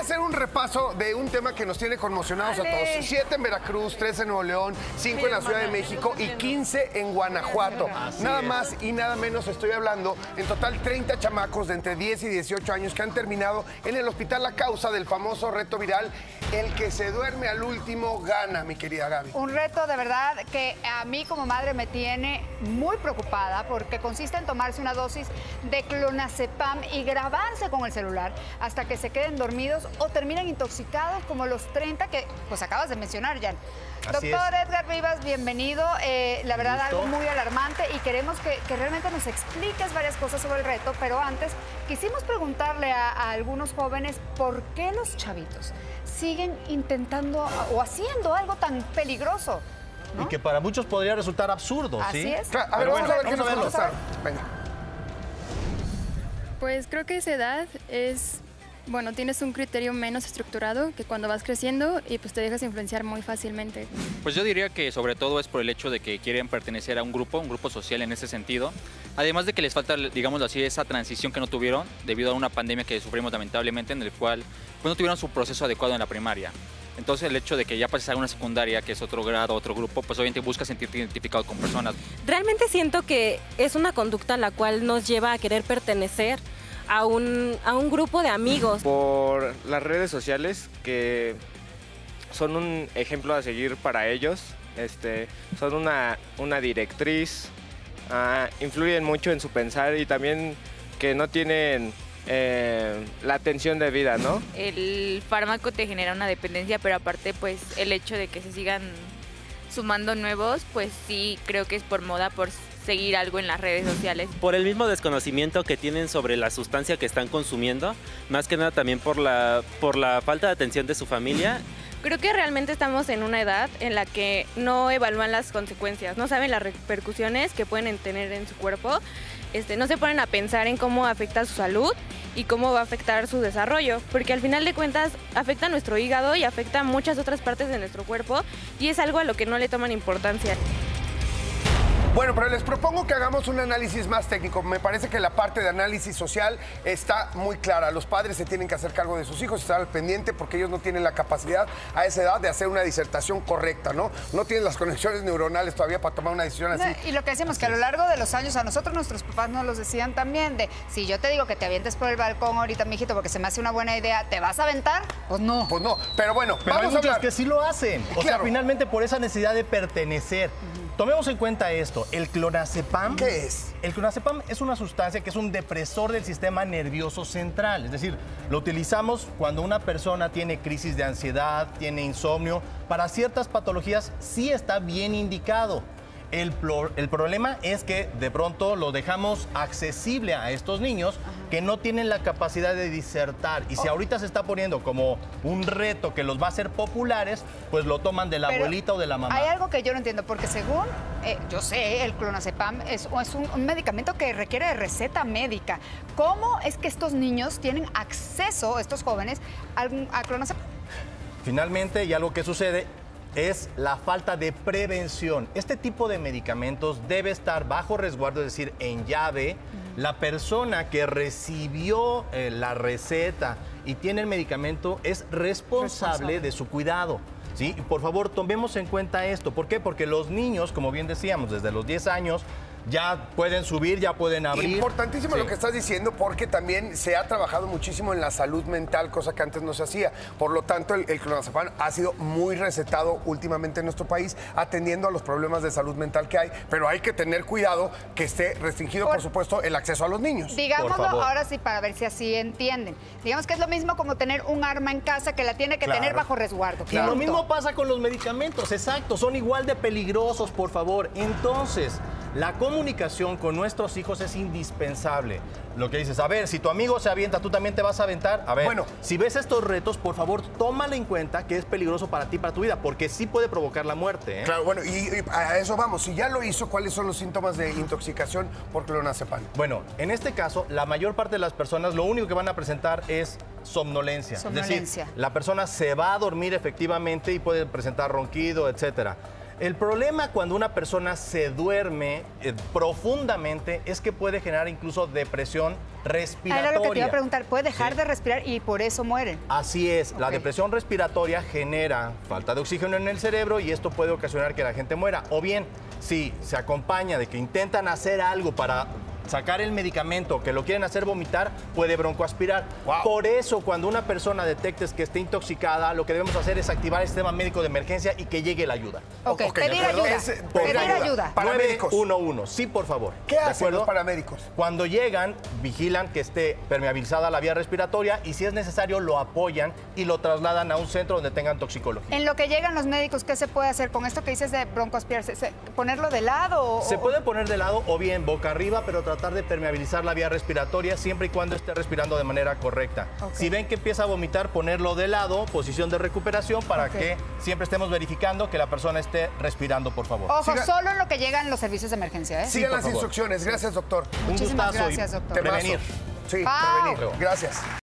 a hacer un repaso de un tema que nos tiene conmocionados a todos. Siete en Veracruz, tres en Nuevo León, cinco en la Ciudad de México y 15 en Guanajuato. Nada más y nada menos estoy hablando. En total, 30 chamacos de entre 10 y 18 años que han terminado en el hospital a causa del famoso reto viral. El que se duerme al último gana, mi querida Gaby. Un reto de verdad que a mí como madre me tiene muy preocupada porque consiste en tomarse una dosis de clonazepam y grabarse con el celular hasta que se queden dormidos o terminan intoxicados como los 30 que pues acabas de mencionar, Jan. Así Doctor Edgar Rivas, bienvenido. Eh, la verdad, algo muy alarmante y queremos que, que realmente nos expliques varias cosas sobre el reto, pero antes quisimos preguntarle a, a algunos jóvenes por qué los chavitos siguen intentando o haciendo algo tan peligroso. ¿no? Y que para muchos podría resultar absurdo, Así ¿sí? es. Claro, a ver, vamos a ver qué nos verlo. contestaron. Venga. Pues creo que esa edad es, bueno, tienes un criterio menos estructurado que cuando vas creciendo y pues te dejas influenciar muy fácilmente. Pues yo diría que sobre todo es por el hecho de que quieren pertenecer a un grupo, un grupo social en ese sentido. Además de que les falta, digámoslo así, esa transición que no tuvieron debido a una pandemia que sufrimos lamentablemente en el cual pues, no tuvieron su proceso adecuado en la primaria. Entonces el hecho de que ya pases a una secundaria, que es otro grado, otro grupo, pues obviamente buscas sentirte identificado con personas. Realmente siento que es una conducta la cual nos lleva a querer pertenecer a un, a un grupo de amigos. por las redes sociales que son un ejemplo a seguir para ellos. Este, son una, una directriz, ah, influyen mucho en su pensar y también que no tienen eh, la atención de vida, ¿no? el fármaco te genera una dependencia, pero aparte pues el hecho de que se sigan sumando nuevos, pues sí creo que es por moda, por seguir algo en las redes sociales. por el mismo desconocimiento que tienen sobre la sustancia que están consumiendo, más que nada también por la, por la falta de atención de su familia. Creo que realmente estamos en una edad en la que no evalúan las consecuencias, no saben las repercusiones que pueden tener en su cuerpo, este, no se ponen a pensar en cómo afecta su salud y cómo va a afectar su desarrollo, porque al final de cuentas afecta nuestro hígado y afecta a muchas otras partes de nuestro cuerpo y es algo a lo que no le toman importancia. Bueno, pero les propongo que hagamos un análisis más técnico. Me parece que la parte de análisis social está muy clara. Los padres se tienen que hacer cargo de sus hijos, estar al pendiente porque ellos no tienen la capacidad a esa edad de hacer una disertación correcta, ¿no? No tienen las conexiones neuronales todavía para tomar una decisión así. No, Y lo que decimos que a lo largo de los años, a nosotros nuestros papás nos los decían también, de si yo te digo que te avientes por el balcón ahorita, mijito, porque se me hace una buena idea, ¿te vas a aventar? Pues no. Pues no, pero bueno, Pero hay vamos a muchos hablar. que sí lo hacen. O sea, finalmente por esa necesidad de pertenecer. Tomemos en cuenta esto, el clonazepam. ¿Qué es? El clonazepam es una sustancia que es un depresor del sistema nervioso central. Es decir, lo utilizamos cuando una persona tiene crisis de ansiedad, tiene insomnio. Para ciertas patologías sí está bien indicado. El, el problema es que de pronto lo dejamos accesible a estos niños que no tienen la capacidad de disertar. Y si Oh. ahorita se está poniendo como un reto que los va a hacer populares, pues lo toman de la Pero abuelita o de la mamá. Hay algo que yo no entiendo, porque según eh, yo sé, el clonazepam es, es un, un medicamento que requiere de receta médica. ¿Cómo es que estos niños tienen acceso, estos jóvenes, al, a clonazepam? Finalmente, y algo que sucede es la falta de prevención. Este tipo de medicamentos debe estar bajo resguardo, es decir, en llave. La persona que recibió eh, la receta y tiene el medicamento es responsable, Responsable. de su cuidado. ¿sí? Por favor, tomemos en cuenta esto. ¿Por qué? Porque los niños, como bien decíamos, desde los 10 años ya pueden subir, ya pueden abrir. Importantísimo Sí. lo que estás diciendo porque también se ha trabajado muchísimo en la salud mental, cosa que antes no se hacía. Por lo tanto, el, el clonazepam ha sido muy recetado últimamente en nuestro país, atendiendo a los problemas de salud mental que hay, pero hay que tener cuidado que esté restringido, por, Por- supuesto, el acceso a los niños. Digámoslo ahora sí para ver si así entienden. Digamos que es lo mismo como tener un arma en casa que la tiene que Claro. tener bajo resguardo. Y lo mismo pasa con los medicamentos, exacto, son igual de peligrosos, por favor. Entonces, la comunicación con nuestros hijos es indispensable. Lo que dices, a ver, si tu amigo se avienta, tú también te vas a aventar. A ver, Bueno. si ves estos retos, por favor, tómala en cuenta que es peligroso para ti, para tu vida, porque sí puede provocar la muerte. ¿eh? Claro, bueno, y, y a eso vamos. Si ya lo hizo, ¿cuáles son los síntomas de intoxicación por clonazepam? Bueno, en este caso, la mayor parte de las personas lo único que van a presentar es somnolencia. Es Somnolencia. decir, la persona se va a dormir efectivamente y puede presentar ronquido, etcétera. El problema cuando una persona se duerme eh, profundamente es que puede generar incluso depresión Ah, respiratoria. Era lo que te iba a preguntar. Puede dejar de respirar y por eso mueren. Así es, la depresión respiratoria genera falta de oxígeno en el cerebro y esto puede ocasionar que la gente muera. O bien, si se acompaña de que intentan hacer algo para sacar el medicamento que lo quieren hacer vomitar, puede broncoaspirar. Por eso, cuando una persona detectes que esté intoxicada, lo que debemos hacer es activar el sistema médico de emergencia y que llegue la ayuda. Ok, Ok, de pedir ayuda. Por pedir favor. ayuda. Paramédicos. 911, sí, por favor. ¿Qué ¿De hacen acuerdo? los paramédicos? Cuando llegan, vigilan que esté permeabilizada la vía respiratoria y si es necesario lo apoyan y lo trasladan a un centro donde tengan toxicología. En lo que llegan los médicos, ¿qué se puede hacer con esto que dices de broncoaspirarse? ¿Se- ¿Ponerlo de lado o...? Se puede poner de lado o bien boca arriba, pero tratar de permeabilizar la vía respiratoria siempre y cuando esté respirando de manera correcta. Si ven que empieza a vomitar, ponerlo de lado, posición de recuperación, para que siempre estemos verificando que la persona esté respirando, por favor. Ojo, Siga- solo en lo que llegan los servicios de emergencia, ¿eh? Sigan las favor. instrucciones. Gracias, doctor. Un Muchísimas gustazo y gracias, doctor. Prevenir. Sí, prevenir. Gracias.